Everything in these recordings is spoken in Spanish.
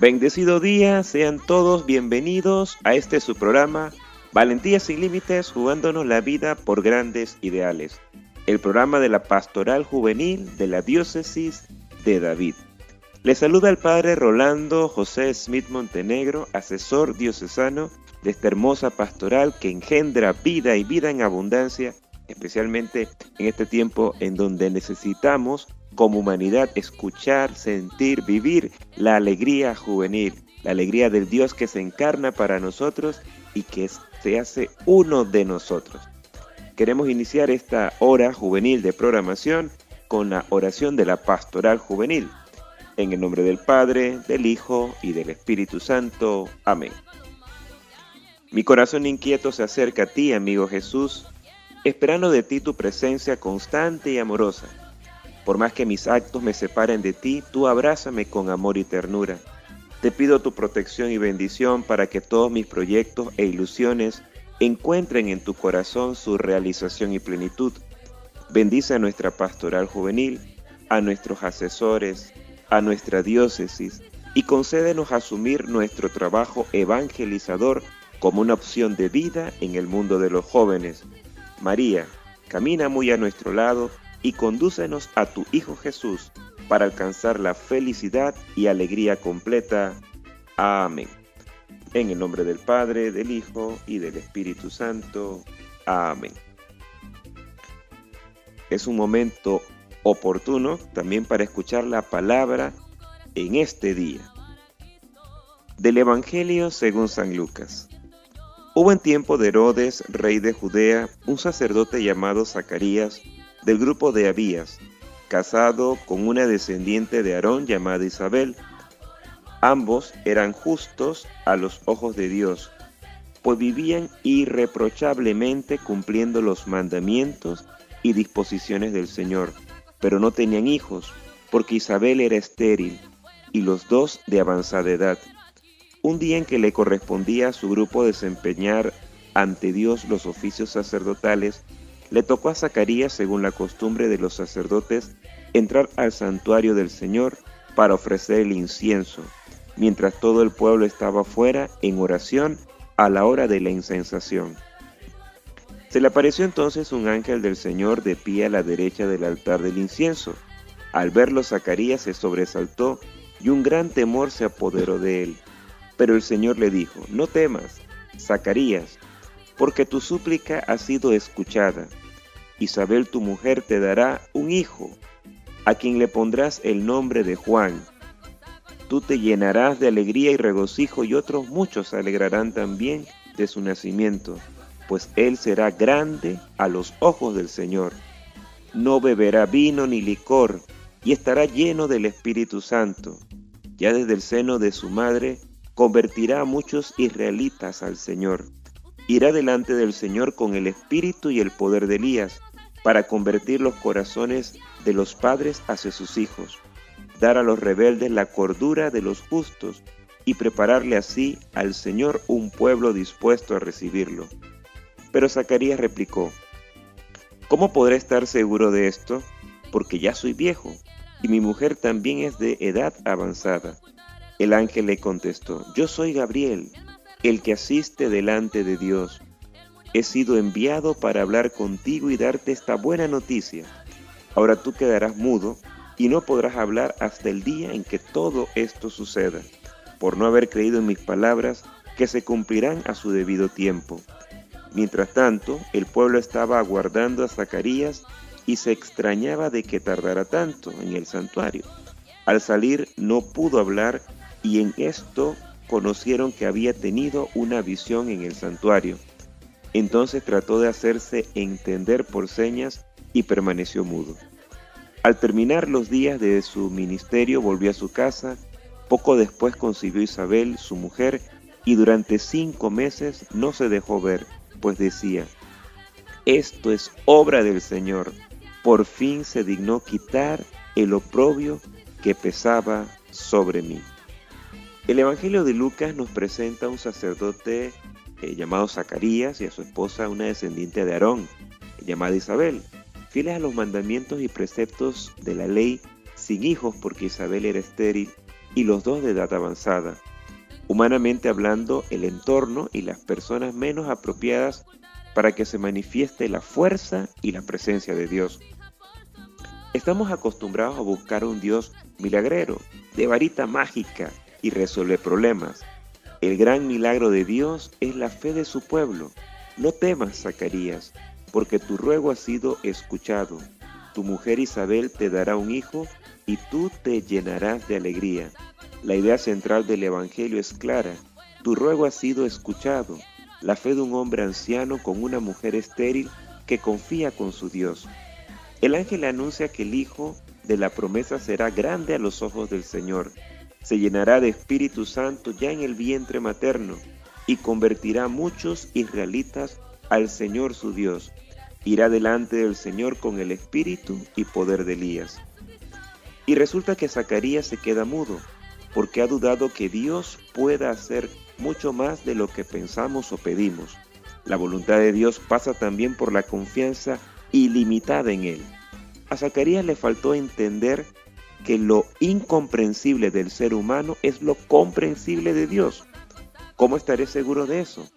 Bendecido día, sean todos bienvenidos a este su programa Valentía sin Límites, jugándonos la vida por grandes ideales. El programa de la Pastoral Juvenil de la Diócesis de David. Le saluda el Padre Rolando José Smith Montenegro, asesor diocesano de esta hermosa pastoral que engendra vida y vida en abundancia, especialmente en este tiempo en donde necesitamos como humanidad escuchar, sentir, vivir la alegría juvenil, la alegría del Dios que se encarna para nosotros y que se hace uno de nosotros. Queremos iniciar esta hora juvenil de programación con la oración de la pastoral juvenil. En el nombre del Padre, del Hijo y del Espíritu Santo. Amén. Mi corazón inquieto se acerca a ti, amigo Jesús, esperando de ti tu presencia constante y amorosa por más que mis actos me separen de ti, tú abrázame con amor y ternura. Te pido tu protección y bendición para que todos mis proyectos e ilusiones encuentren en tu corazón su realización y plenitud. Bendice a nuestra pastoral juvenil, a nuestros asesores, a nuestra diócesis y concédenos asumir nuestro trabajo evangelizador como una opción de vida en el mundo de los jóvenes. María, camina muy a nuestro lado y condúcenos a tu Hijo Jesús para alcanzar la felicidad y alegría completa. Amén. En el nombre del Padre, del Hijo y del Espíritu Santo. Amén. Es un momento oportuno también para escuchar la palabra en este día. Del Evangelio según San Lucas. Hubo en tiempo de Herodes, rey de Judea, un sacerdote llamado Zacarías, del grupo de Abías, casado con una descendiente de Aarón llamada Isabel. Ambos eran justos a los ojos de Dios, pues vivían irreprochablemente cumpliendo los mandamientos y disposiciones del Señor, pero no tenían hijos, porque Isabel era estéril y los dos de avanzada edad. Un día en que le correspondía a su grupo desempeñar ante Dios los oficios sacerdotales, le tocó a Zacarías, según la costumbre de los sacerdotes, entrar al santuario del Señor para ofrecer el incienso, mientras todo el pueblo estaba fuera en oración a la hora de la incensación. Se le apareció entonces un ángel del Señor de pie a la derecha del altar del incienso. Al verlo Zacarías se sobresaltó y un gran temor se apoderó de él. Pero el Señor le dijo, no temas, Zacarías, porque tu súplica ha sido escuchada Isabel tu mujer te dará un hijo, a quien le pondrás el nombre de Juan. Tú te llenarás de alegría y regocijo y otros muchos se alegrarán también de su nacimiento, pues él será grande a los ojos del Señor. No beberá vino ni licor y estará lleno del Espíritu Santo. Ya desde el seno de su madre convertirá a muchos israelitas al Señor. Irá delante del Señor con el espíritu y el poder de Elías para convertir los corazones de los padres hacia sus hijos, dar a los rebeldes la cordura de los justos y prepararle así al Señor un pueblo dispuesto a recibirlo. Pero Zacarías replicó, ¿Cómo podré estar seguro de esto? Porque ya soy viejo y mi mujer también es de edad avanzada. El ángel le contestó, Yo soy Gabriel, el que asiste delante de Dios he sido enviado para hablar contigo y darte esta buena noticia. Ahora tú quedarás mudo y no podrás hablar hasta el día en que todo esto suceda, por no haber creído en mis palabras que se cumplirán a su debido tiempo. Mientras tanto, el pueblo estaba aguardando a Zacarías y se extrañaba de que tardara tanto en el santuario. Al salir no pudo hablar y en esto conocieron que había tenido una visión en el santuario. Entonces trató de hacerse entender por señas y permaneció mudo. Al terminar los días de su ministerio volvió a su casa, poco después concibió Isabel, su mujer, y durante cinco meses no se dejó ver, pues decía, esto es obra del Señor, por fin se dignó quitar el oprobio que pesaba sobre mí. El Evangelio de Lucas nos presenta a un sacerdote eh, llamado Zacarías y a su esposa una descendiente de Aarón, llamada Isabel, fieles a los mandamientos y preceptos de la ley, sin hijos porque Isabel era estéril y los dos de edad avanzada. Humanamente hablando, el entorno y las personas menos apropiadas para que se manifieste la fuerza y la presencia de Dios. Estamos acostumbrados a buscar un Dios milagrero, de varita mágica y resuelve problemas. El gran milagro de Dios es la fe de su pueblo. No temas, Zacarías, porque tu ruego ha sido escuchado. Tu mujer Isabel te dará un hijo y tú te llenarás de alegría. La idea central del Evangelio es clara. Tu ruego ha sido escuchado. La fe de un hombre anciano con una mujer estéril que confía con su Dios. El ángel anuncia que el Hijo de la promesa será grande a los ojos del Señor. Se llenará de Espíritu Santo ya en el vientre materno y convertirá muchos israelitas al Señor su Dios. Irá delante del Señor con el espíritu y poder de Elías. Y resulta que Zacarías se queda mudo, porque ha dudado que Dios pueda hacer mucho más de lo que pensamos o pedimos. La voluntad de Dios pasa también por la confianza ilimitada en Él. A Zacarías le faltó entender que lo incomprensible del ser humano es lo comprensible de Dios. ¿Cómo estaré seguro de eso?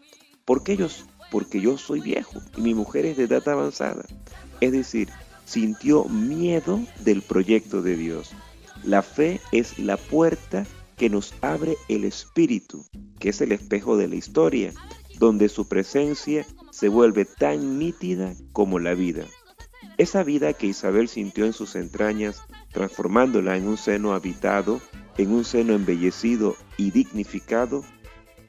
Porque yo, porque yo soy viejo y mi mujer es de edad avanzada. Es decir, sintió miedo del proyecto de Dios. La fe es la puerta que nos abre el Espíritu, que es el espejo de la historia, donde su presencia se vuelve tan nítida como la vida. Esa vida que Isabel sintió en sus entrañas, transformándola en un seno habitado, en un seno embellecido y dignificado,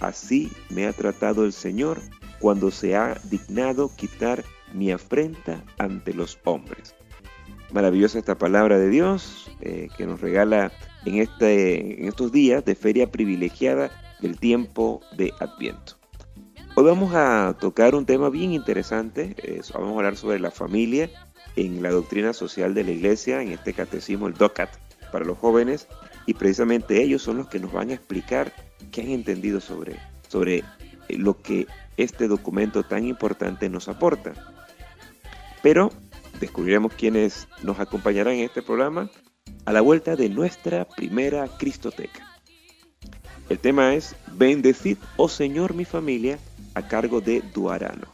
así me ha tratado el Señor cuando se ha dignado quitar mi afrenta ante los hombres. Maravillosa esta palabra de Dios eh, que nos regala en, este, en estos días de feria privilegiada del tiempo de Adviento. Hoy vamos a tocar un tema bien interesante, vamos a hablar sobre la familia en la doctrina social de la iglesia, en este catecismo, el DOCAT, para los jóvenes, y precisamente ellos son los que nos van a explicar qué han entendido sobre, sobre eh, lo que este documento tan importante nos aporta. Pero descubriremos quiénes nos acompañarán en este programa a la vuelta de nuestra primera Cristoteca. El tema es Bendecid, oh Señor, mi familia, a cargo de Duarano.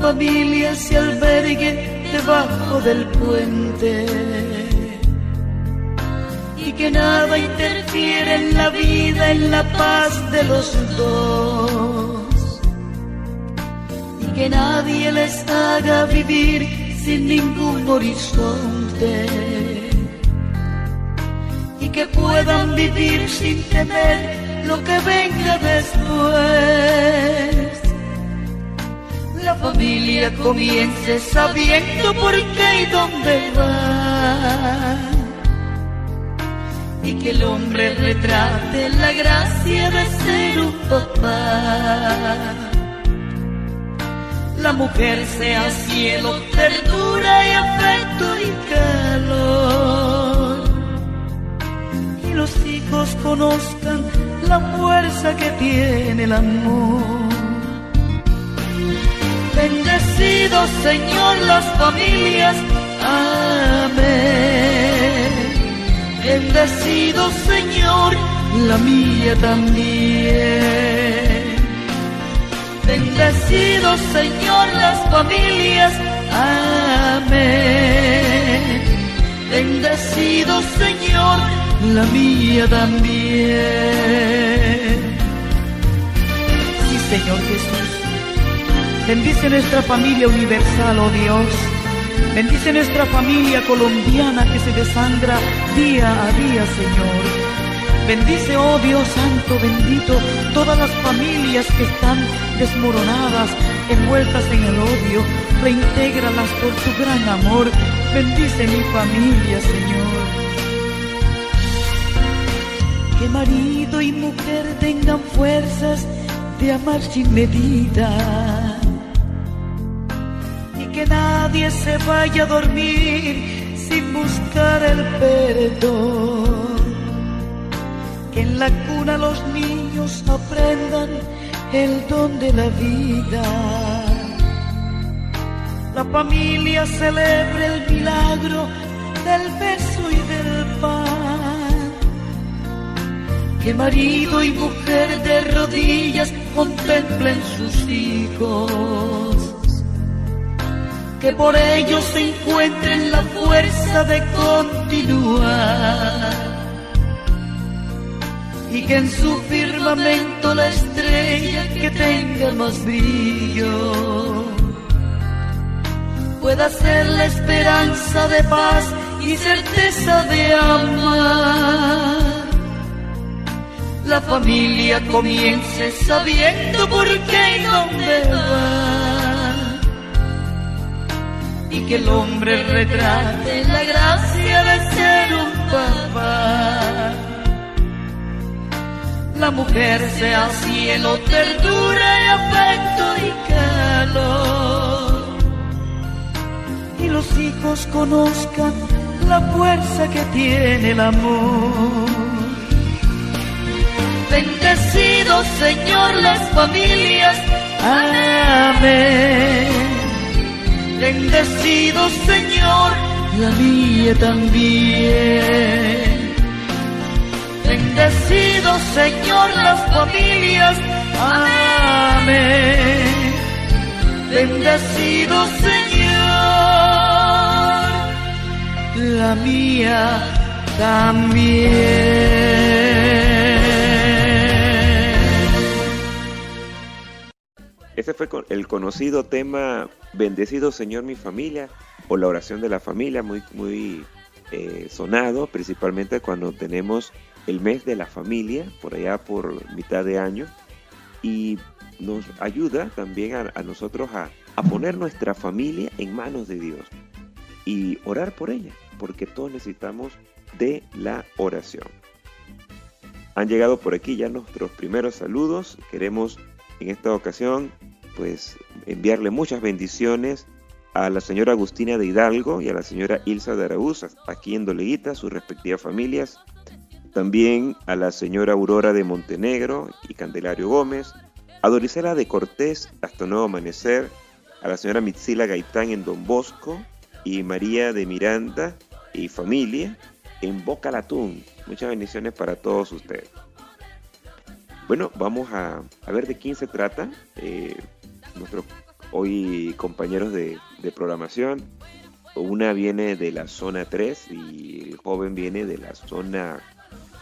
familia se albergue debajo del puente. Y que nada interfiera en la vida, en la paz de los dos. Y que nadie les haga vivir sin ningún horizonte. Y que puedan vivir sin temer lo que venga después familia comience sabiendo por qué y dónde va. Y que el hombre retrate la gracia de ser un papá. La mujer sea cielo, ternura y afecto y calor. Y los hijos conozcan la fuerza que tiene el amor. Bendecido Señor las familias, amén. Bendecido Señor la mía también. Bendecido Señor las familias, amén. Bendecido Señor, la mía también. Sí, Señor Jesús. Bendice nuestra familia universal, oh Dios. Bendice nuestra familia colombiana que se desangra día a día, Señor. Bendice, oh Dios Santo, bendito, todas las familias que están desmoronadas, envueltas en el odio. Reintégralas por tu gran amor. Bendice mi familia, Señor. Que marido y mujer tengan fuerzas de amar sin medida. Que nadie se vaya a dormir sin buscar el perdón en la cuna los niños aprendan el don de la vida. La familia celebre el milagro del beso y del pan. Que marido y mujer de rodillas contemplen sus hijos. Que por ellos se encuentren la fuerza de continuar y que en su firmamento la estrella que tenga más brillo pueda ser la esperanza de paz y certeza de amar. La familia comience sabiendo por qué y dónde va. Y que el hombre retrate la gracia de ser un papá la mujer sea cielo, ternura y afecto y calor. Y los hijos conozcan la fuerza que tiene el amor. Bendecido Señor las familias, amén. Bendecido Señor la mía también. Bendecido Señor las familias. Amén. Bendecido Señor la mía también. Ese fue el conocido tema Bendecido Señor mi familia o la oración de la familia, muy, muy eh, sonado, principalmente cuando tenemos el mes de la familia, por allá por mitad de año, y nos ayuda también a, nosotros a, a, poner nuestra familia en manos de Dios y orar por ella, porque todos necesitamos de la oración. Han llegado por aquí ya nuestros primeros saludos. Queremos en esta ocasión pues enviarle muchas bendiciones a la señora Agustina de Hidalgo y a la señora Ilsa de Araúz, aquí en Doleguita, sus respectivas familias, también a la señora Aurora de Montenegro y Candelario Gómez, a Dorisela de Cortés hasta Nuevo Amanecer, a la señora Mitzila Gaitán en Don Bosco y María de Miranda y familia en Boca Latún. Muchas bendiciones para todos ustedes. Bueno, vamos a, ver de quién se trata. Eh, nuestros hoy compañeros de, de programación. Una viene de la zona 3 y el joven viene de la zona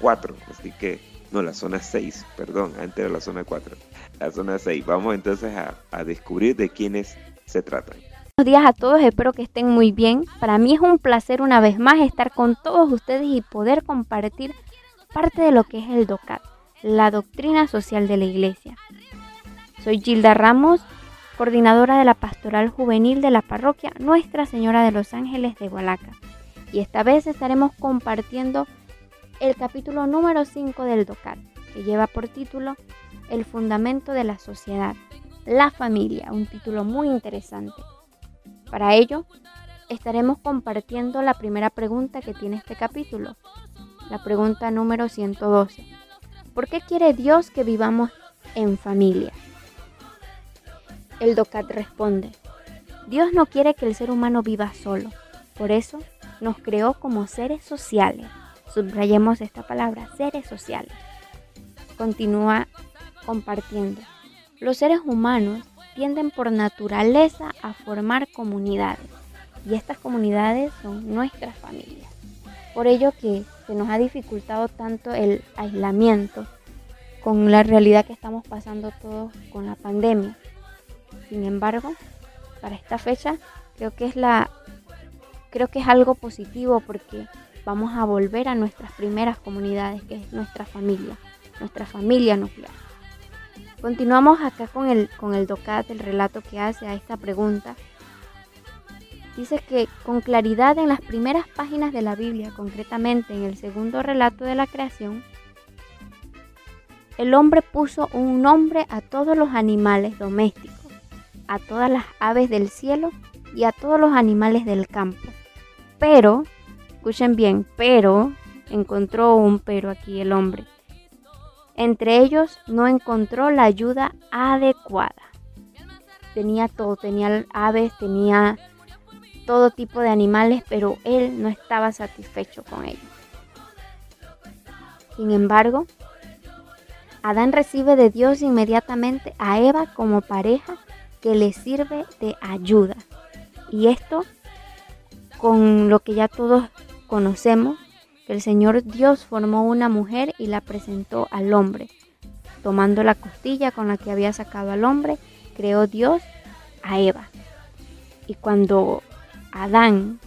4, así que, no, la zona 6, perdón, antes era la zona 4, la zona 6. Vamos entonces a, descubrir de quiénes se tratan. Buenos días a todos, espero que estén muy bien. Para mí es un placer una vez más estar con todos ustedes y poder compartir parte de lo que es el DOCAT, la doctrina social de la Iglesia. Soy Gilda Ramos, coordinadora de la Pastoral Juvenil de la parroquia Nuestra Señora de los Ángeles de Hualaca. Y esta vez estaremos compartiendo el capítulo número 5 del DOCAT, que lleva por título El fundamento de la sociedad, la familia, un título muy interesante. Para ello, estaremos compartiendo la primera pregunta que tiene este capítulo, la pregunta número 112. ¿Por qué quiere Dios que vivamos en familia? El DOCAT responde, Dios no quiere que el ser humano viva solo, por eso nos creó como seres sociales Subrayemos esta palabra, seres sociales. Continúa compartiendo. Los seres humanos tienden por naturaleza a formar comunidades Y estas comunidades son nuestras familias. Por ello que se nos ha dificultado tanto el aislamiento con la realidad que estamos pasando todos con la pandemia. Sin embargo, para esta fecha creo que es la creo que es algo positivo porque vamos a volver a nuestras primeras comunidades, que es nuestra familia, nuestra familia nuclear. Continuamos acá con el, con el DOCAT, el relato que hace a esta pregunta. Dice que con claridad en las primeras páginas de la Biblia, concretamente en el segundo relato de la creación, el hombre puso un nombre a todos los animales domésticos, a todas las aves del cielo y a todos los animales del campo. Pero, escuchen bien, pero, encontró un pero aquí el hombre. Entre ellos no encontró la ayuda adecuada. Tenía todo, tenía aves, tenía todo tipo de animales, pero él no estaba satisfecho con ellos. Sin embargo, Adán recibe de Dios inmediatamente a Eva como pareja que le sirve de ayuda. Y esto con lo que ya todos conocemos, que el Señor Dios formó una mujer y la presentó al hombre. Tomando la costilla con la que había sacado al hombre, creó Dios a Eva. Y cuando Adán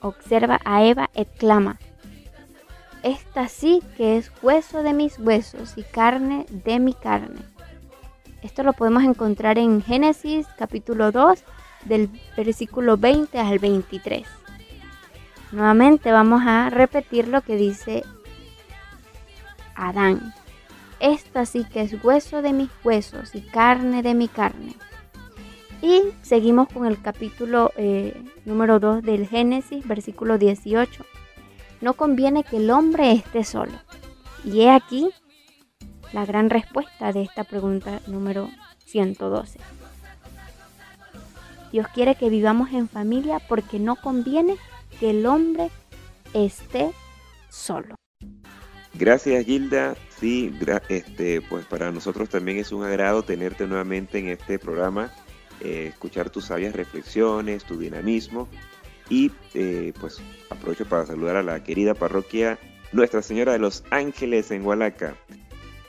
observa a Eva, exclama, esta sí que es hueso de mis huesos y carne de mi carne. Esto lo podemos encontrar en Génesis capítulo 2 del versículo 20 al 23. Nuevamente vamos a repetir lo que dice Adán. Esta sí que es hueso de mis huesos y carne de mi carne. Y seguimos con el capítulo eh, número 2 del Génesis, versículo 18. No conviene que el hombre esté solo. Y he aquí la gran respuesta de esta pregunta número 112. Dios quiere que vivamos en familia porque no conviene que el hombre esté solo. Gracias Gilda, sí, este, pues para nosotros también es un agrado tenerte nuevamente en este programa, eh, escuchar tus sabias reflexiones, tu dinamismo y eh, pues aprovecho para saludar a la querida parroquia Nuestra Señora de los Ángeles en Hualaca.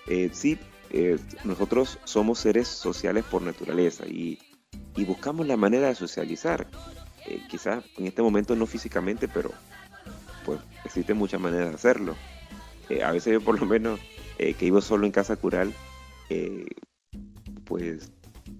Eh, sí, nosotros somos seres sociales por naturaleza y, buscamos la manera de socializar. Eh, quizás en este momento no físicamente, pero pues existen muchas maneras de hacerlo. Eh, a veces yo por lo menos eh, que vivo solo en casa cural, pues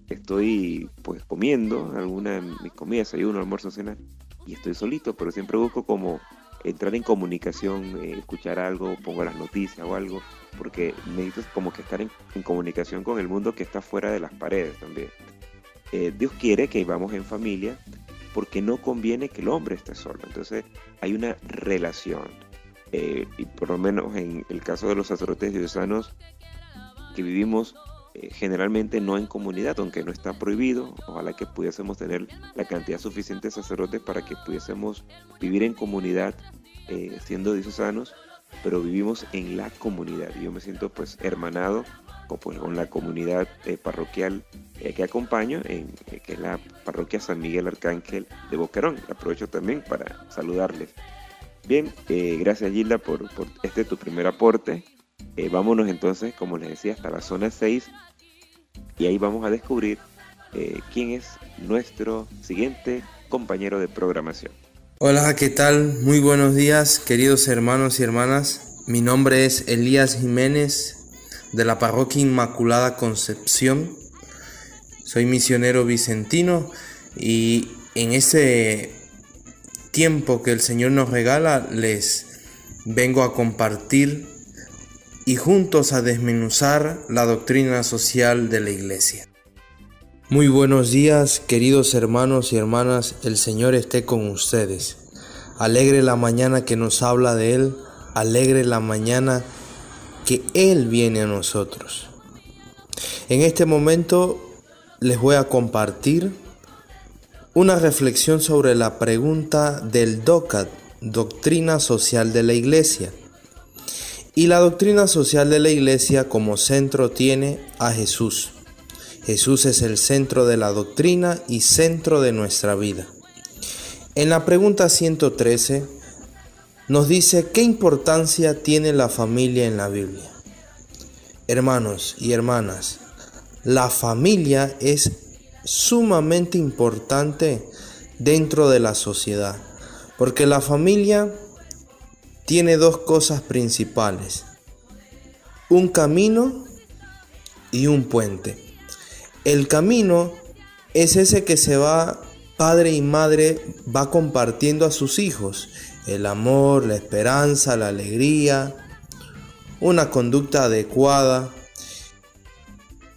estoy pues comiendo alguna de mis comidas, uno almuerzo, cena, y estoy solito, pero siempre busco como entrar en comunicación, escuchar algo, pongo las noticias o algo, porque necesito como que estar en, comunicación con el mundo que está fuera de las paredes también. Dios quiere que vivamos en familia, porque no conviene que el hombre esté solo. Entonces hay una relación. Eh, y por lo menos en el caso de los sacerdotes diosanos que vivimos eh, generalmente no en comunidad, aunque no está prohibido, ojalá que pudiésemos tener la cantidad suficiente de sacerdotes para que pudiésemos vivir en comunidad eh, siendo diosanos, pero vivimos en la comunidad. Yo me siento pues hermanado pues, con la comunidad eh, parroquial eh, que acompaño, en, que es la parroquia San Miguel Arcángel de Boquerón. Aprovecho también para saludarles. Bien, gracias Gilda por, este tu primer aporte. Vámonos entonces, como les decía, hasta la zona 6 y ahí vamos a descubrir quién es nuestro siguiente compañero de programación. Hola, ¿qué tal? Muy buenos días, queridos hermanos y hermanas. Mi nombre es Elías Jiménez, de la parroquia Inmaculada Concepción. Soy misionero vicentino y en ese tiempo que el Señor nos regala les vengo a compartir y juntos a desmenuzar la doctrina social de la Iglesia. Muy buenos días, queridos hermanos y hermanas, el Señor esté con ustedes. Alegre la mañana que nos habla de Él, alegre la mañana que Él viene a nosotros. En este momento les voy a compartir una reflexión sobre la pregunta del DOCAT, Doctrina Social de la Iglesia. Y la doctrina social de la Iglesia como centro tiene a Jesús. Jesús es el centro de la doctrina y centro de nuestra vida. En la pregunta 113 nos dice qué importancia tiene la familia en la Biblia. Hermanos y hermanas, la familia es sumamente importante dentro de la sociedad, porque la familia tiene dos cosas principales, un camino y un puente. El camino es ese que se va, padre y madre va compartiendo a sus hijos, el amor, la esperanza, la alegría, una conducta adecuada.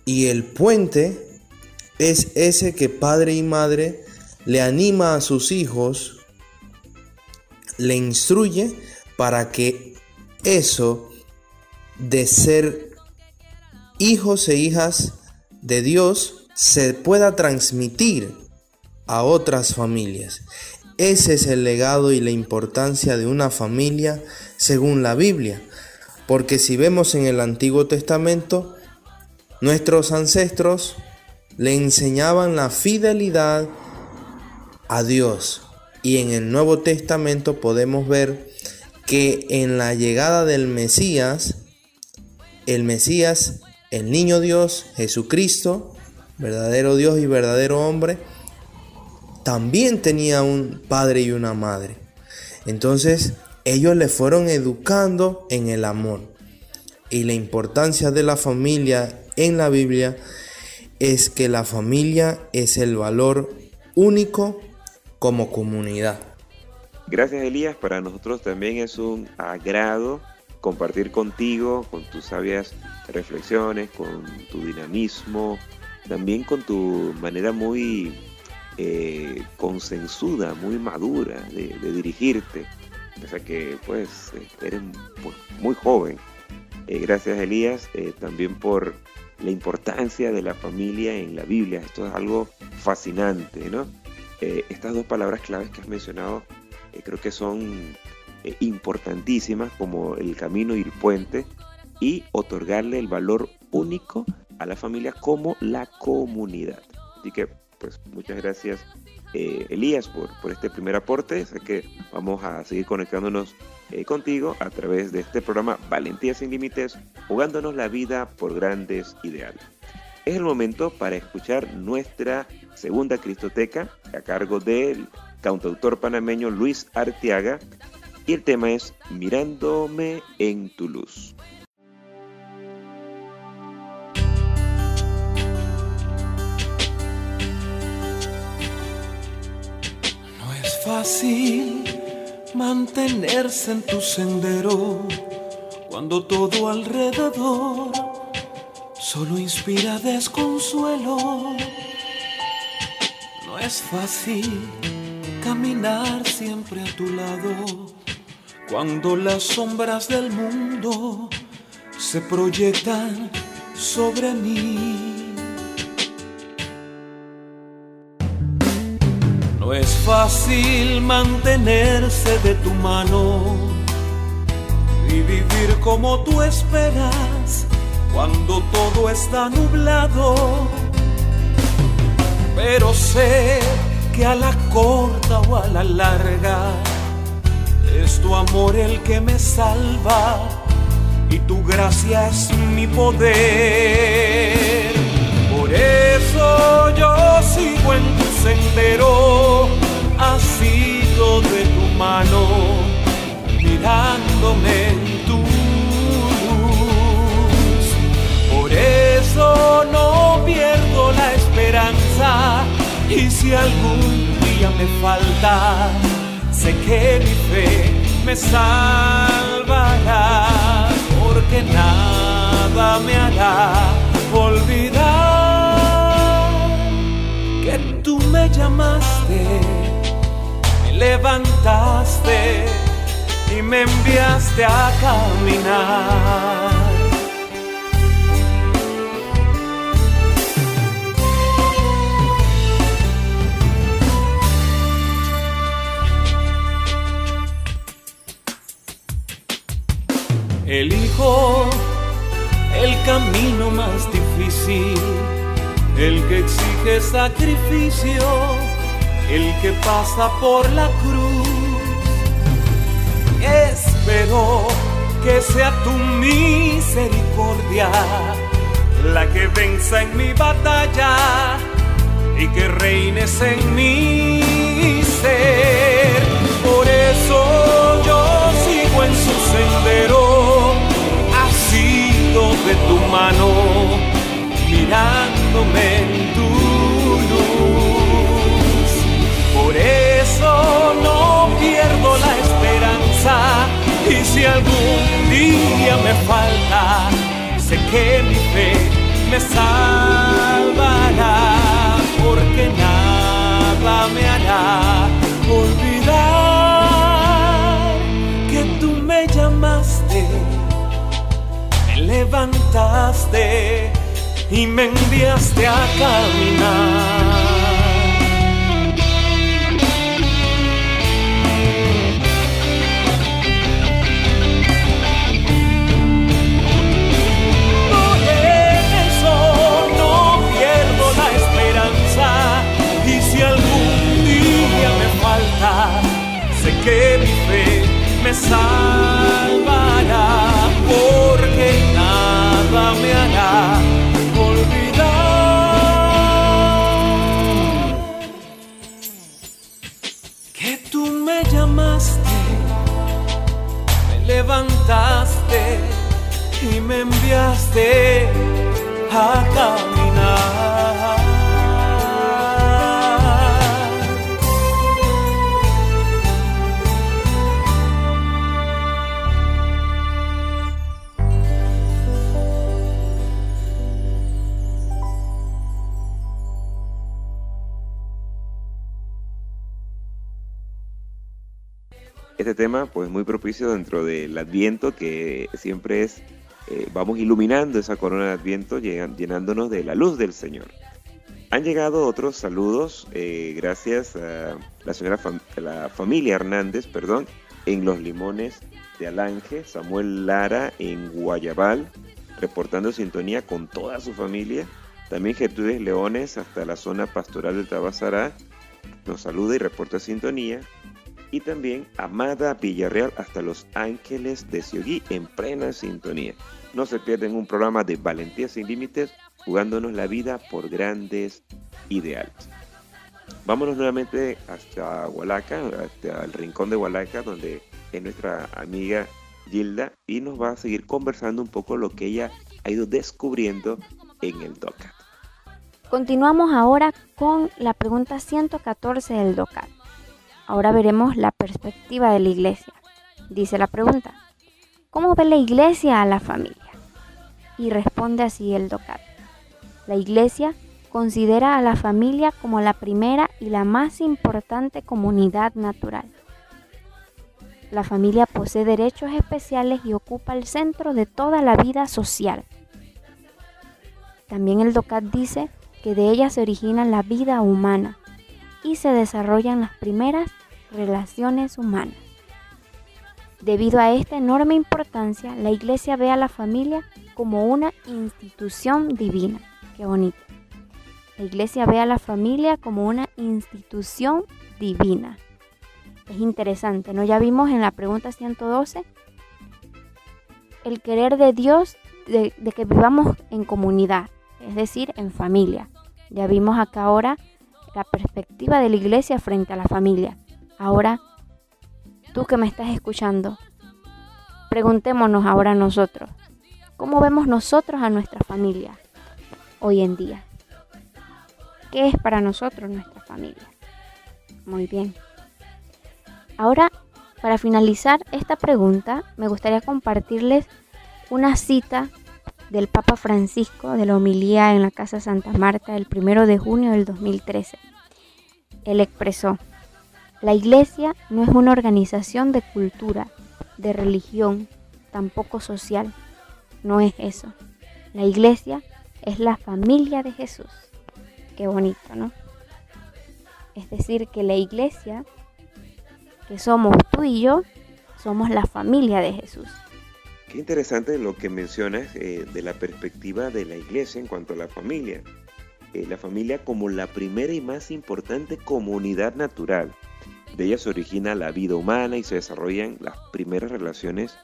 Y el puente es ese que padre y madre le anima a sus hijos, le instruye para que eso de ser hijos e hijas de Dios se pueda transmitir a otras familias. Ese es el legado y la importancia de una familia según la Biblia. Porque si vemos en el Antiguo Testamento, nuestros ancestros le enseñaban la fidelidad a Dios. Y en el Nuevo Testamento podemos ver que en la llegada del Mesías, el Mesías, el niño Dios, Jesucristo, verdadero Dios y verdadero hombre, también tenía un padre y una madre. Entonces ellos le fueron educando en el amor. Y la importancia de la familia en la Biblia es que la familia es el valor único como comunidad. Gracias Elías, para nosotros también es un agrado compartir contigo, con tus sabias reflexiones, con tu dinamismo, también con tu manera muy eh, consensuda, muy madura de, dirigirte. O sea que pues eh, eres muy joven. Eh, gracias Elías también por la importancia de la familia en la Biblia. Esto es algo fascinante, ¿no? estas dos palabras claves que has mencionado creo que son importantísimas como el camino y el puente y otorgarle el valor único a la familia como la comunidad. Así que pues muchas gracias eh, Elías por, por, este primer aporte. Sé que vamos a seguir conectándonos eh, contigo a través de este programa Valentía sin Límites, jugándonos la vida por grandes ideales. Es el momento para escuchar nuestra segunda Cristoteca a cargo del cantautor panameño Luis Arteaga y el tema es Mirándome en tu luz. fácil mantenerse en tu sendero cuando todo alrededor solo inspira desconsuelo. Es fácil caminar siempre a tu lado cuando las sombras del mundo se proyectan sobre mí. No es fácil mantenerse de tu mano y vivir como tú esperas cuando todo está nublado. Pero sé que a la corta o a la larga es tu amor el que me salva y tu gracia es mi poder. Por eso yo sigo en tu sendero, sido de tu mano, mirándome en tu luz. Por eso no pierdo la esperanza y si algún día me falta, sé que mi fe me salvará, porque nada me hará olvidar me llamaste, me levantaste y me enviaste a caminar. El camino más difícil el que exige sacrificio, el que pasa por la cruz. Espero que sea tu misericordia la que venza en mi batalla y que reines en mi ser. Por eso de tu mano, mirándome en tu luz. Por eso no pierdo la esperanza y si algún día me falta, sé que mi fe me salvará porque nada me hará olvidar levantaste y me enviaste a caminar. Tema pues muy propicio dentro del Adviento que siempre es, eh, vamos iluminando esa corona de Adviento llenándonos de la luz del Señor. Han llegado otros saludos eh, gracias a la señora la familia Hernández, perdón, en Los Limones de Alange, Samuel Lara en Guayabal, reportando sintonía con toda su familia. También Gertrudes Leones hasta la zona pastoral del Tabasará nos saluda y reporta sintonía y también Amada Villarreal hasta Los Ángeles de Ciogui en plena sintonía. No se pierden un programa de Valentía sin Límites jugándonos la vida por grandes ideales. Vámonos nuevamente hasta Hualaca, hasta el rincón de Hualaca, donde es nuestra amiga Gilda y nos va a seguir conversando un poco lo que ella ha ido descubriendo en el DOCAT. Continuamos ahora con la pregunta 114 del DOCAT. Ahora veremos la perspectiva de la iglesia. Dice la pregunta, ¿cómo ve la iglesia a la familia? Y responde así el DOCAT. La iglesia considera a la familia como la primera y la más importante comunidad natural. La familia posee derechos especiales y ocupa el centro de toda la vida social. También el DOCAT dice que de ella se origina la vida humana y se desarrollan las primeras relaciones humanas. Debido a esta enorme importancia, la Iglesia ve a la familia como una institución divina. Qué bonito. La Iglesia ve a la familia como una institución divina. Es interesante, ¿no? Ya vimos en la pregunta 112 el querer de Dios de, de que vivamos en comunidad, es decir, en familia. Ya vimos acá ahora la perspectiva de la iglesia frente a la familia. Ahora, tú que me estás escuchando, preguntémonos ahora nosotros, ¿cómo vemos nosotros a nuestra familia hoy en día? ¿Qué es para nosotros nuestra familia? Muy bien. Ahora, para finalizar esta pregunta, me gustaría compartirles una cita del Papa Francisco de la homilía en la Casa Santa Marta el 1 de junio del 2013. Él expresó, la iglesia no es una organización de cultura, de religión, tampoco social. No es eso. La iglesia es la familia de Jesús. Qué bonito, ¿no? Es decir, que la iglesia, que somos tú y yo, somos la familia de Jesús. Qué interesante lo que mencionas eh, de la perspectiva de la iglesia en cuanto a la familia. eh, la familia como la primera y más importante comunidad natural. De ella se origina la vida humana y se desarrollan las primeras relaciones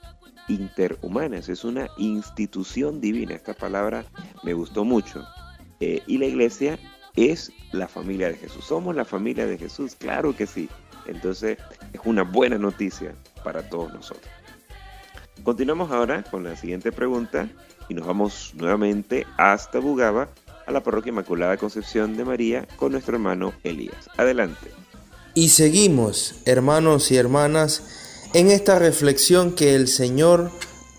interhumanas. Es una institución divina. Esta palabra me gustó mucho. Eh, y la iglesia es la familia de Jesús. Somos la familia de Jesús, claro que sí. Entonces es una buena noticia para todos nosotros. Continuamos ahora con la siguiente pregunta y nos vamos nuevamente hasta Bugaba, a la parroquia Inmaculada Concepción de María, con nuestro hermano Elías. Adelante. Y seguimos, hermanos y hermanas, en esta reflexión que el Señor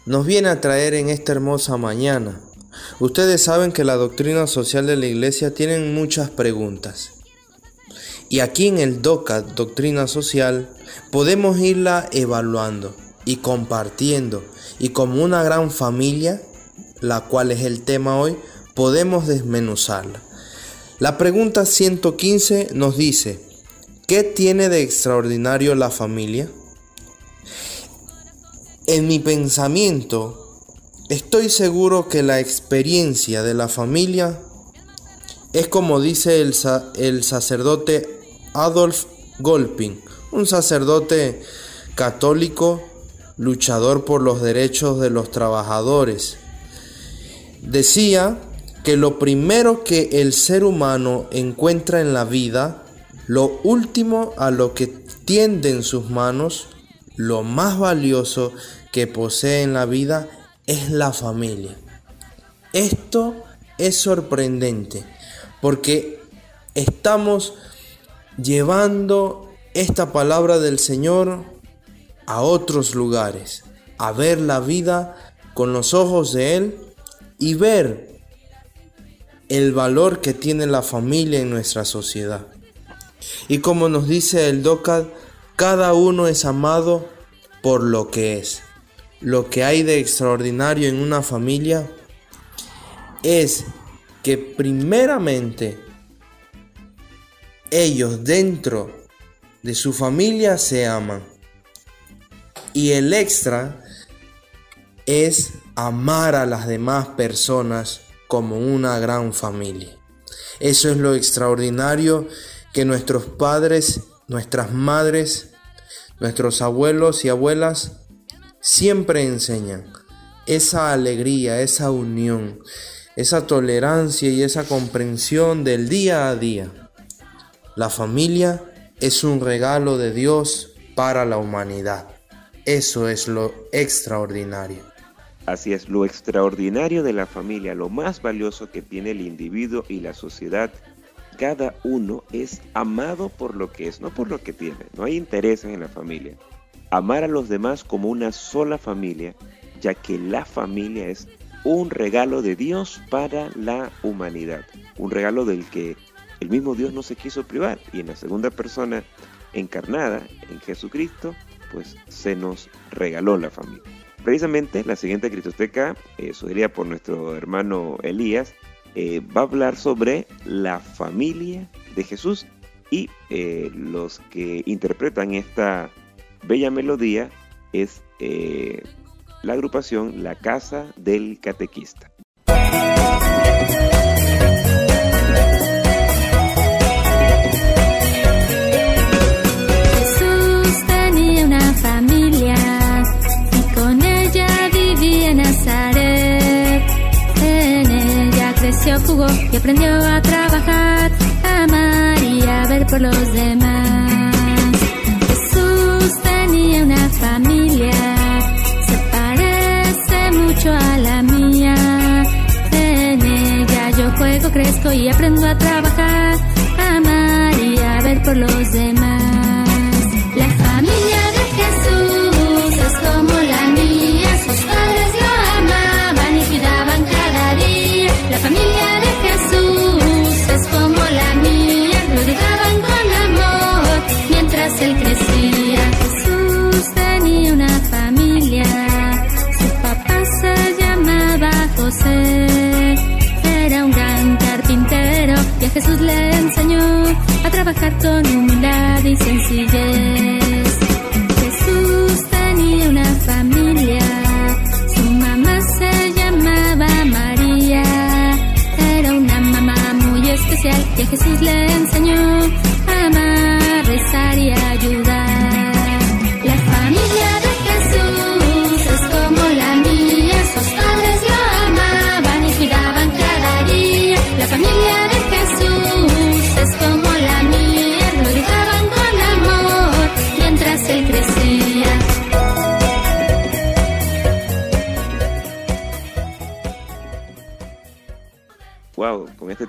nos viene a traer en esta hermosa mañana. Ustedes saben que la doctrina social de la Iglesia tiene muchas preguntas. Y aquí en el DOCAT, Doctrina Social, podemos irla evaluando y compartiendo. Y como una gran familia, la cual es el tema hoy, podemos desmenuzarla. La pregunta 115 nos dice, ¿qué tiene de extraordinario la familia? En mi pensamiento, estoy seguro que la experiencia de la familia es como dice el, el sacerdote Adolf Golpin, un sacerdote católico luchador por los derechos de los trabajadores. Decía que lo primero que el ser humano encuentra en la vida, lo último a lo que tiende en sus manos, lo más valioso que posee en la vida es la familia. Esto es sorprendente porque estamos llevando esta palabra del Señor a otros lugares, a ver la vida con los ojos de Él y ver el valor que tiene la familia en nuestra sociedad. Y como nos dice el DOCAD, cada uno es amado por lo que es. Lo que hay de extraordinario en una familia es que primeramente ellos dentro de su familia se aman. Y el extra es amar a las demás personas como una gran familia. Eso es lo extraordinario que nuestros padres, nuestras madres, nuestros abuelos y abuelas siempre enseñan. Esa alegría, esa unión, esa tolerancia y esa comprensión del día a día. La familia es un regalo de Dios para la humanidad. Eso es lo extraordinario. Así es, lo extraordinario de la familia, lo más valioso que tiene el individuo y la sociedad, cada uno es amado por lo que es, no por lo que tiene. No hay intereses en la familia. Amar a los demás como una sola familia, ya que la familia es un regalo de Dios para la humanidad, un regalo del que el mismo Dios no se quiso privar y en la segunda persona encarnada, en Jesucristo, pues se nos regaló la familia. Precisamente la siguiente cristoteca, eh, sugerida por nuestro hermano Elías, eh, va a hablar sobre la familia de Jesús y eh, los que interpretan esta bella melodía es la agrupación La Casa del Catequista. Y aprendió a trabajar, amar y a ver por los demás. Jesús tenía una familia, se parece mucho a la mía. En ella yo juego, crezco y aprendo a trabajar, amar y a ver por los demás. Con humildad y sencillez. Jesús tenía una familia, su mamá se llamaba María. Era una mamá muy especial que Jesús le enseñó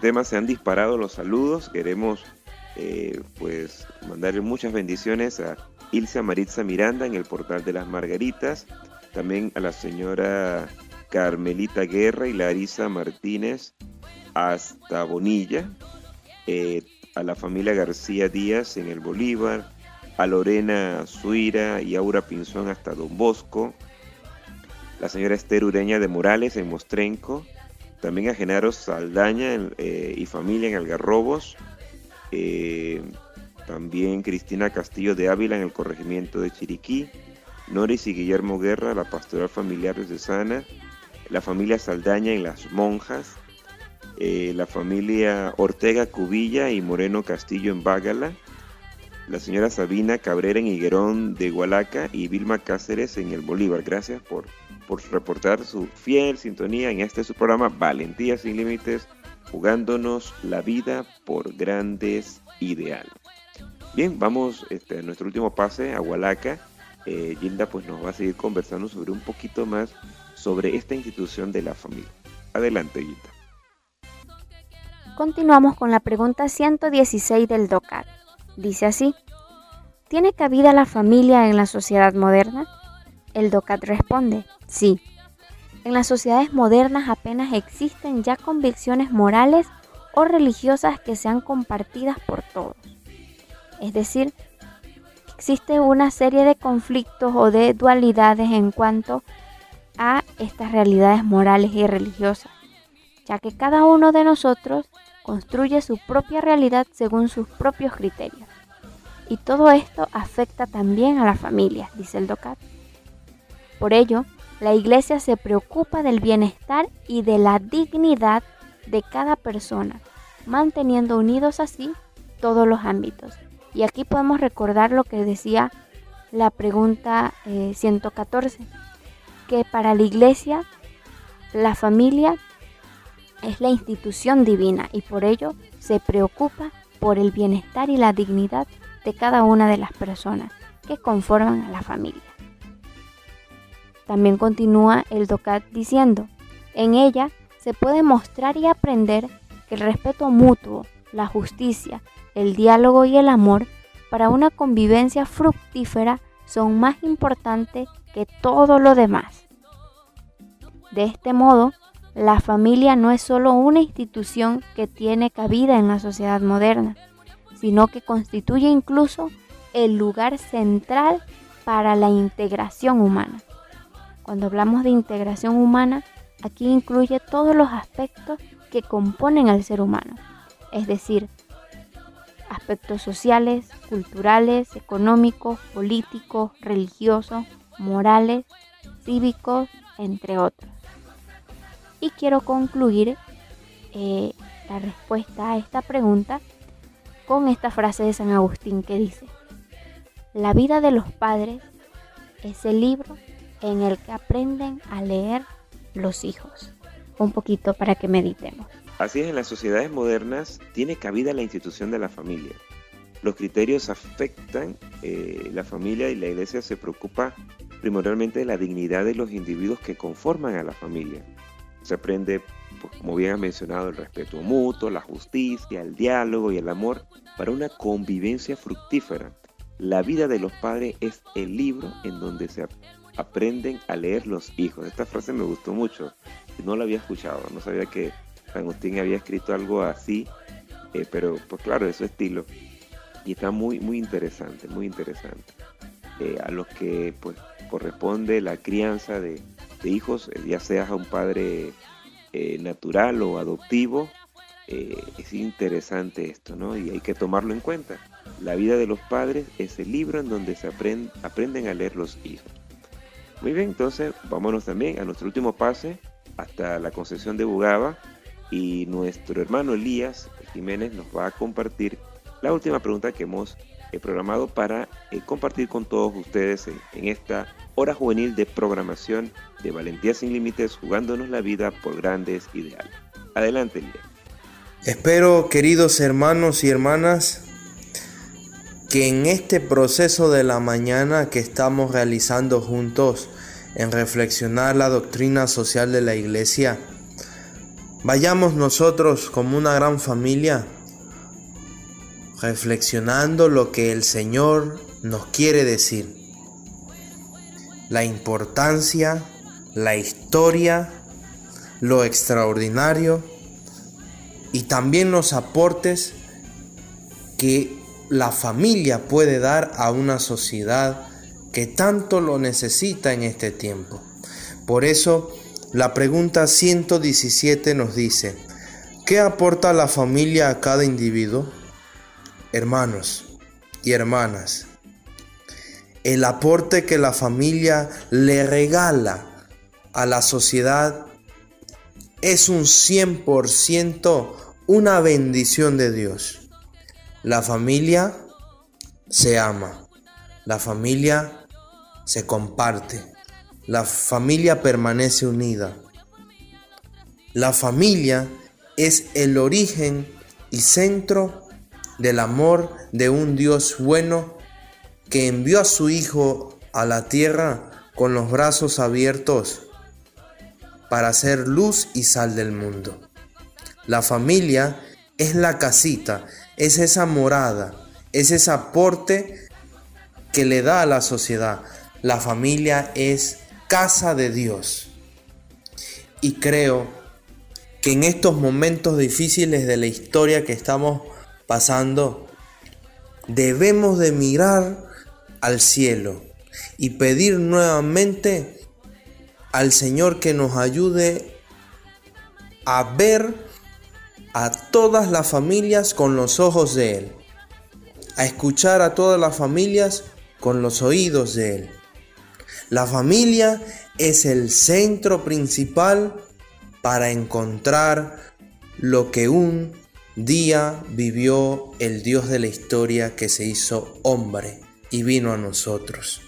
tema se han disparado los saludos. Queremos eh, pues mandarle muchas bendiciones a Ilse Maritza Miranda en el portal de las Margaritas, también a la señora Carmelita Guerra y Larisa Martínez hasta Bonilla, eh, a la familia García Díaz en el Bolívar, a Lorena Suira y Aura Pinzón hasta Don Bosco, la señora Esther Ureña de Morales en Mostrenco, también a Genaro Saldaña eh, y familia en Algarrobos, eh, también Cristina Castillo de Ávila en el corregimiento de Chiriquí, Noris y Guillermo Guerra, la pastoral familiar diocesana, la familia Saldaña en Las Monjas, eh, la familia Ortega Cubilla y Moreno Castillo en Bágala, la señora Sabina Cabrera en Higuerón de Hualaca y Vilma Cáceres en el Bolívar. Gracias por, por reportar su fiel sintonía en este su programa Valentía sin Límites, jugándonos la vida por grandes ideales. Bien, vamos este, a nuestro último pase a Hualaca. Eh, Gilda pues nos va a seguir conversando sobre un poquito más sobre esta institución de la familia. Adelante, Gilda. Continuamos con la pregunta 116 del DOCAT. Dice así, ¿tiene cabida la familia en la sociedad moderna? El DOCAT responde, sí. En las sociedades modernas apenas existen ya convicciones morales o religiosas que sean compartidas por todos. Es decir, existe una serie de conflictos o de dualidades en cuanto a estas realidades morales y religiosas, ya que cada uno de nosotros construye su propia realidad según sus propios criterios. Y todo esto afecta también a la familia, dice el DOCAT. Por ello, la Iglesia se preocupa del bienestar y de la dignidad de cada persona, manteniendo unidos así todos los ámbitos. Y aquí podemos recordar lo que decía la pregunta eh, 114, que para la Iglesia la familia es la institución divina y por ello se preocupa por el bienestar y la dignidad de cada una de las personas que conforman a la familia. También continúa el DOCAT diciendo, en ella se puede mostrar y aprender que el respeto mutuo, la justicia, el diálogo y el amor para una convivencia fructífera son más importantes que todo lo demás. De este modo, la familia no es solo una institución que tiene cabida en la sociedad moderna, sino que constituye incluso el lugar central para la integración humana. Cuando hablamos de integración humana, aquí incluye todos los aspectos que componen al ser humano, es decir, aspectos sociales, culturales, económicos, políticos, religiosos, morales, cívicos, entre otros. Y quiero concluir eh, la respuesta a esta pregunta con esta frase de San Agustín que dice, la vida de los padres es el libro en el que aprenden a leer los hijos. Un poquito para que meditemos. Así es, en las sociedades modernas tiene cabida la institución de la familia. Los criterios afectan eh, la familia y la iglesia se preocupa primordialmente de la dignidad de los individuos que conforman a la familia. Se aprende, pues, como bien ha mencionado, el respeto mutuo, la justicia, el diálogo y el amor para una convivencia fructífera. La vida de los padres es el libro en donde se aprenden a leer los hijos. Esta frase me gustó mucho. No la había escuchado, no sabía que San Agustín había escrito algo así, eh, pero pues claro, de su estilo. Y está muy, muy interesante, muy interesante. Eh, a los que pues corresponde la crianza de, de hijos, eh, ya seas a un padre natural o adoptivo, es interesante esto, ¿no? Y hay que tomarlo en cuenta. La vida de los padres es el libro en donde se aprend- aprenden a leer los hijos. Muy bien, entonces vámonos también a nuestro último pase hasta la concesión de Bugaba y nuestro hermano Elías Jiménez nos va a compartir la última pregunta que hemos eh, programado para eh, compartir con todos ustedes en, esta hora juvenil de programación de Valentía sin Límites, jugándonos la vida por grandes ideales. Adelante, Elías. Espero, queridos hermanos y hermanas, que en este proceso de la mañana que estamos realizando juntos en reflexionar la doctrina social de la iglesia, vayamos nosotros como una gran familia reflexionando lo que el Señor nos quiere decir. La importancia, la historia, lo extraordinario y también los aportes que la familia puede dar a una sociedad que tanto lo necesita en este tiempo. Por eso, la pregunta 117 nos dice, ¿qué aporta la familia a cada individuo? Hermanos y hermanas, el aporte que la familia le regala a la sociedad es un 100% una bendición de Dios. La familia se ama, la familia se comparte, la familia permanece unida. La familia es el origen y centro del amor de un Dios bueno que envió a su Hijo a la tierra con los brazos abiertos para ser luz y sal del mundo. La familia es la casita es esa morada, es ese aporte que le da a la sociedad. La familia es casa de Dios. Y creo que en estos momentos difíciles de la historia que estamos pasando, debemos de mirar al cielo y pedir nuevamente al Señor que nos ayude a ver a todas las familias con los ojos de Él, a escuchar a todas las familias con los oídos de Él. La familia es el centro principal para encontrar lo que un día vivió el Dios de la historia que se hizo hombre y vino a nosotros.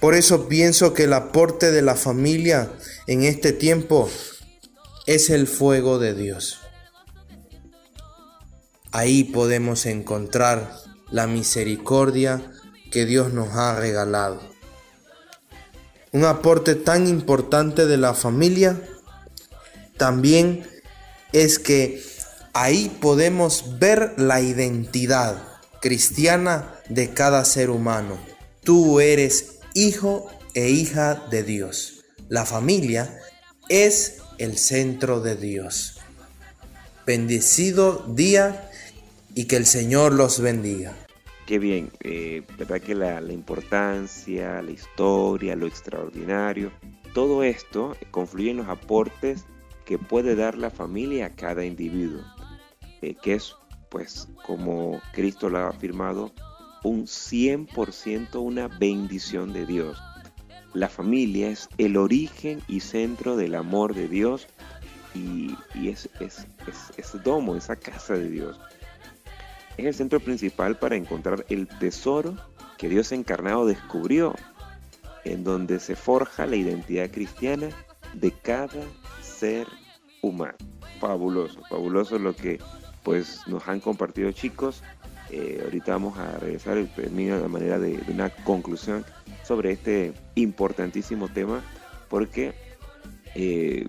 Por eso pienso que el aporte de la familia en este tiempo es el fuego de Dios. Ahí podemos encontrar la misericordia que Dios nos ha regalado. Un aporte tan importante de la familia también es que ahí podemos ver la identidad cristiana de cada ser humano. Tú eres hijo e hija de Dios. La familia es el centro de Dios. Bendecido día y que el Señor los bendiga. Qué bien, eh, verdad que la, importancia, la historia, lo extraordinario, todo esto confluye en los aportes que puede dar la familia a cada individuo, eh, que es, pues, como Cristo lo ha afirmado, un 100% una bendición de Dios. La familia es el origen y centro del amor de Dios y, es, es, es, es domo, esa casa de Dios es el centro principal para encontrar el tesoro que Dios encarnado descubrió, en donde se forja la identidad cristiana de cada ser humano. Fabuloso, fabuloso lo que pues nos han compartido chicos. Eh, ahorita vamos a regresar y termina de manera de, una conclusión sobre este importantísimo tema porque eh,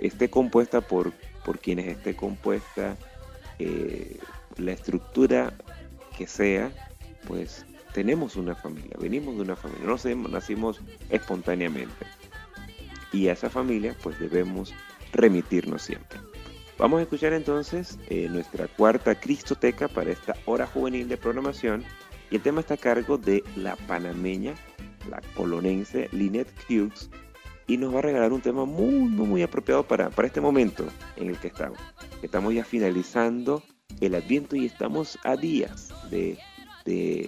esté compuesta por, por quienes esté compuesta eh, la estructura que sea, pues tenemos una familia, venimos de una familia, no nacimos espontáneamente. Y a esa familia pues debemos remitirnos siempre. Vamos a escuchar entonces eh, nuestra cuarta Cristoteca para esta hora juvenil de programación. Y el tema está a cargo de la panameña, la colonense Lynette Hughes. Y nos va a regalar un tema muy, muy, muy apropiado para, para este momento en el que estamos. Estamos ya finalizando el Adviento y estamos a días de,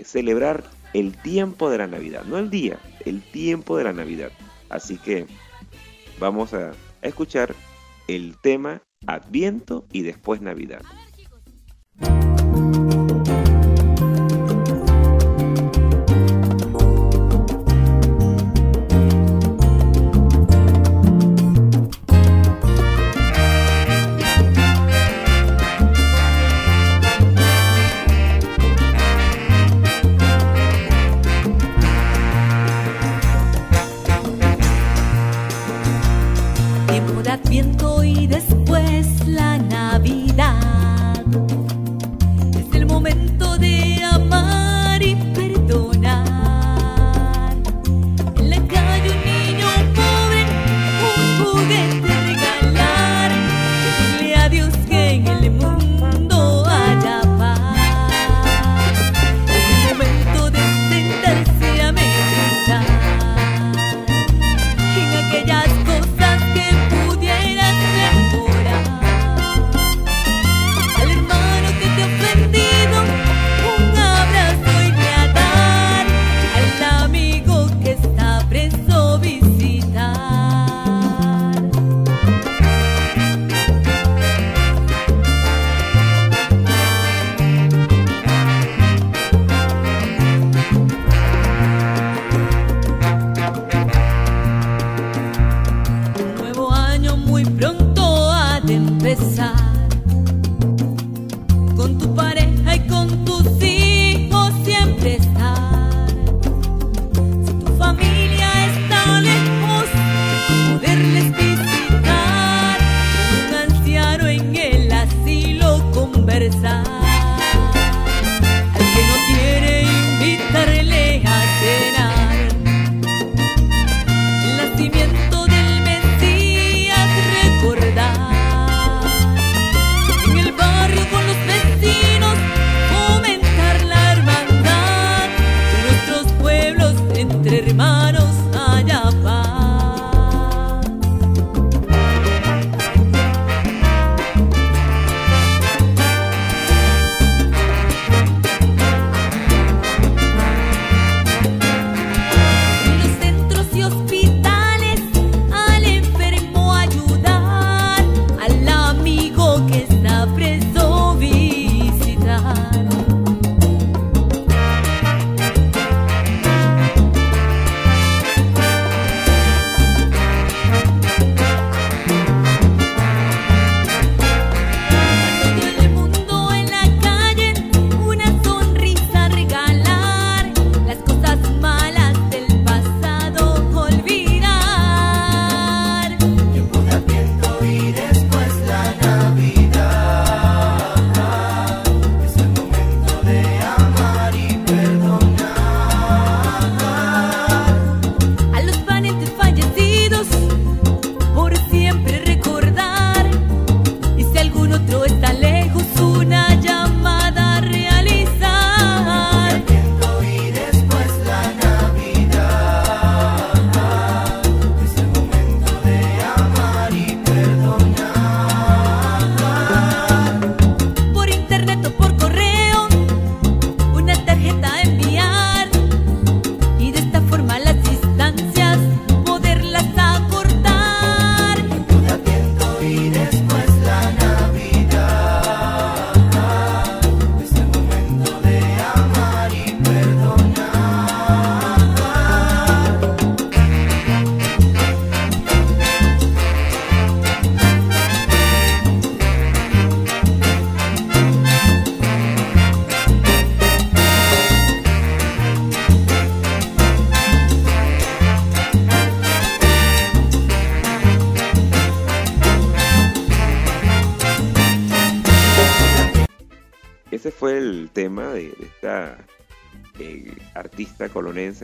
celebrar el tiempo de la Navidad, no el día, el tiempo de la Navidad. Así que vamos a, escuchar el tema Adviento y después Navidad.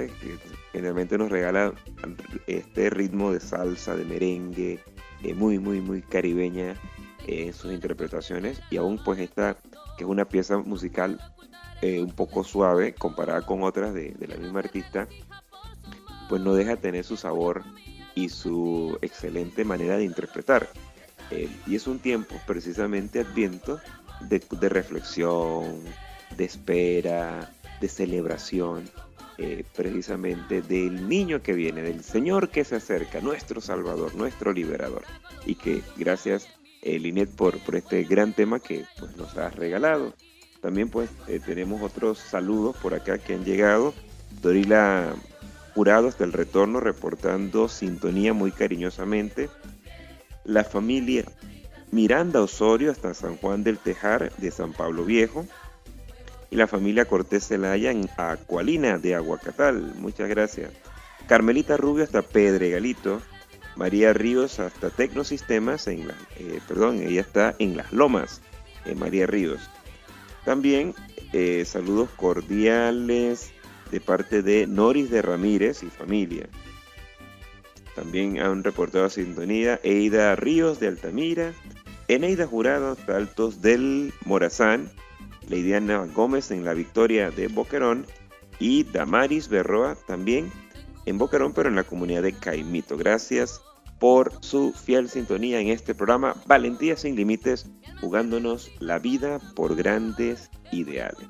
Que generalmente nos regala este ritmo de salsa, de merengue, eh, muy, muy, muy caribeña en sus interpretaciones. Y aún pues esta, que es una pieza musical eh, un poco suave comparada con otras de, la misma artista, pues no deja de tener su sabor y su excelente manera de interpretar. Eh, y es un tiempo precisamente adviento de reflexión, de espera, de celebración eh, precisamente del niño que viene, del Señor que se acerca, nuestro Salvador, nuestro liberador, y que gracias eh, Linet, por, por este gran tema que pues, nos has regalado. También pues eh, tenemos otros saludos por acá que han llegado. Dorila Jurado hasta el retorno reportando sintonía muy cariñosamente. La familia Miranda Osorio hasta San Juan del Tejar de San Pablo Viejo. Y la familia Cortés Celaya en Acualina de Aguacatal. Muchas gracias. Carmelita Rubio hasta Pedregalito. María Ríos hasta Tecnosistemas, en eh, perdón, ella está en Las Lomas, María Ríos. También eh, saludos cordiales de parte de Noris de Ramírez y familia. También han reportado sintonía Eida Ríos de Altamira, Eneida Jurado hasta Altos del Morazán, Leidiana Gómez en la Victoria de Boquerón y Damaris Berroa también en Boquerón, pero en la comunidad de Caimito. Gracias por su fiel sintonía en este programa Valentía sin Límites, jugándonos la vida por grandes ideales.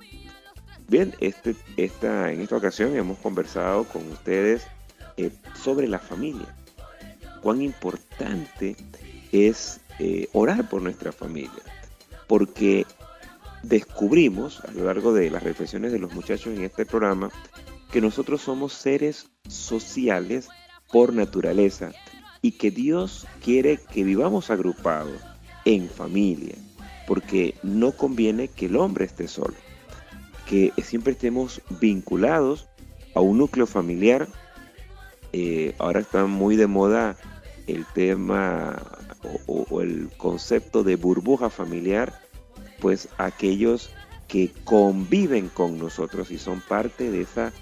Bien, este, esta, en esta ocasión hemos conversado con ustedes eh, sobre la familia. Cuán importante es eh, orar por nuestra familia. Porque descubrimos a lo largo de las reflexiones de los muchachos en este programa que nosotros somos seres sociales por naturaleza y que Dios quiere que vivamos agrupados en familia, porque no conviene que el hombre esté solo, que siempre estemos vinculados a un núcleo familiar. Eh, ahora está muy de moda el tema o, el concepto de burbuja familiar, pues aquellos que conviven con nosotros y son parte de esa,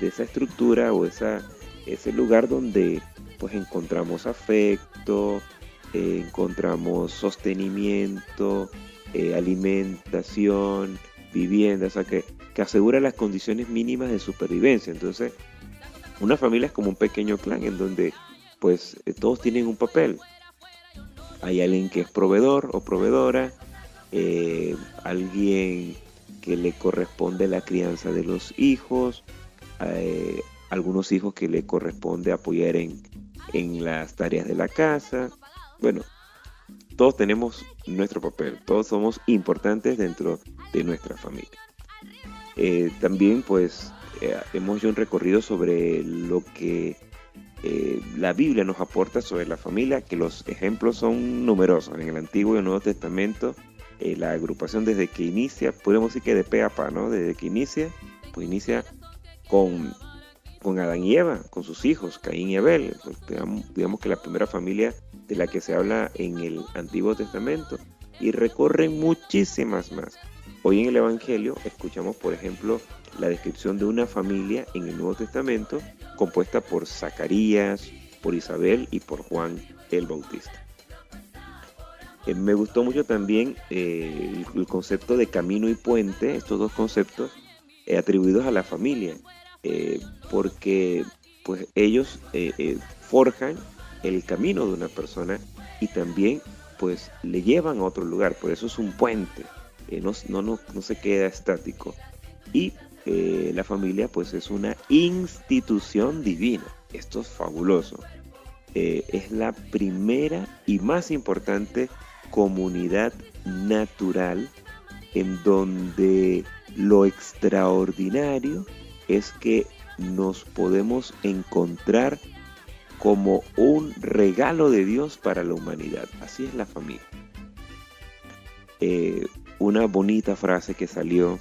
de esa estructura o esa, ese lugar donde pues encontramos afecto, eh, encontramos sostenimiento, eh, alimentación, vivienda, o sea, que, que asegura las condiciones mínimas de supervivencia. Entonces, una familia es como un pequeño clan en donde pues eh, todos tienen un papel. Hay alguien que es proveedor o proveedora, alguien que le corresponde la crianza de los hijos, algunos hijos que le corresponde apoyar en, en las tareas de la casa. Bueno, todos tenemos nuestro papel, todos somos importantes dentro de nuestra familia. Eh, también pues eh, hemos hecho un recorrido sobre lo que eh, la Biblia nos aporta sobre la familia, que los ejemplos son numerosos en el Antiguo y el Nuevo Testamento. la agrupación desde que inicia, podemos decir que de pe a pa, ¿no? Desde que inicia, pues inicia con con Adán y Eva, con sus hijos, Caín y Abel. Pues, digamos, que la primera familia de la que se habla en el Antiguo Testamento. Y recorren muchísimas más. Hoy en el Evangelio escuchamos, por ejemplo, la descripción de una familia en el Nuevo Testamento compuesta por Zacarías, por Isabel y por Juan el Bautista. Eh, me gustó mucho también eh, el, concepto de camino y puente, estos dos conceptos eh, atribuidos a la familia. Porque pues ellos forjan el camino de una persona y también pues le llevan a otro lugar, por eso es un puente, no, no, no, se queda estático. Y la familia pues es una institución divina, esto es fabuloso. es la primera y más importante comunidad natural en donde lo extraordinario es que nos podemos encontrar como un regalo de Dios para la humanidad. Así es la familia. Eh, una bonita frase que salió,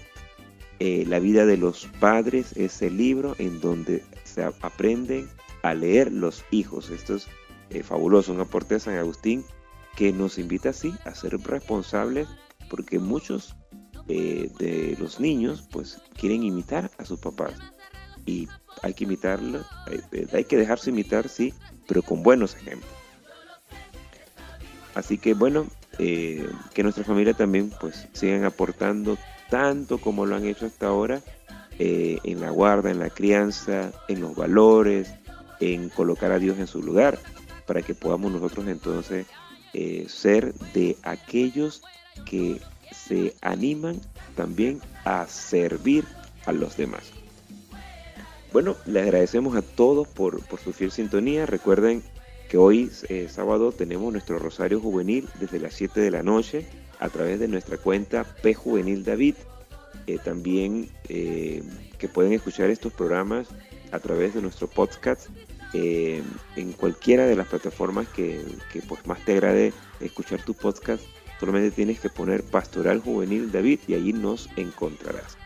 eh, la vida de los padres es el libro en donde se aprenden a leer los hijos. Esto es eh, fabuloso, un aporte de San Agustín que nos invita así a ser responsables porque muchos eh, de los niños pues quieren imitar a sus papás y hay que imitarlo, hay, que dejarse imitar, sí, pero con buenos ejemplos. Así que bueno, eh, que nuestra familia también pues sigan aportando tanto como lo han hecho hasta ahora eh, en la guarda, en la crianza, en los valores, en colocar a Dios en su lugar, para que podamos nosotros entonces ser de aquellos que se animan también a servir a los demás. Bueno, les agradecemos a todos por, su fiel sintonía. Recuerden que hoy, eh, sábado, tenemos nuestro Rosario Juvenil desde las 7 de la noche a través de nuestra cuenta P Juvenil David. Eh, también eh, que pueden escuchar estos programas a través de nuestro podcast en cualquiera de las plataformas que, que pues, más te agrade escuchar tu podcast. Solamente tienes que poner Pastoral Juvenil David y allí nos encontrarás.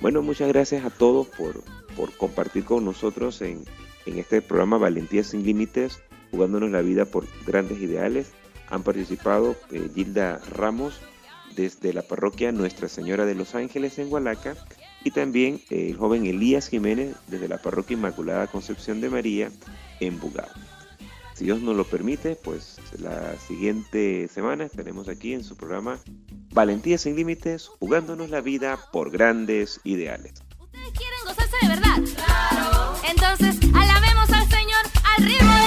Bueno, muchas gracias a todos por, por compartir con nosotros en, en este programa Valentía sin Límites jugándonos la vida por grandes ideales. Han participado eh, Gilda Ramos desde la parroquia Nuestra Señora de los Ángeles en Hualaca y también eh, el joven Elías Jiménez desde la parroquia Inmaculada Concepción de María en Bugado. Si Dios nos lo permite, pues la siguiente semana estaremos aquí en su programa Valentía sin Límites, jugándonos la vida por grandes ideales. ¿Ustedes quieren gozarse de verdad? Claro. Entonces, alabemos al Señor al ritmo de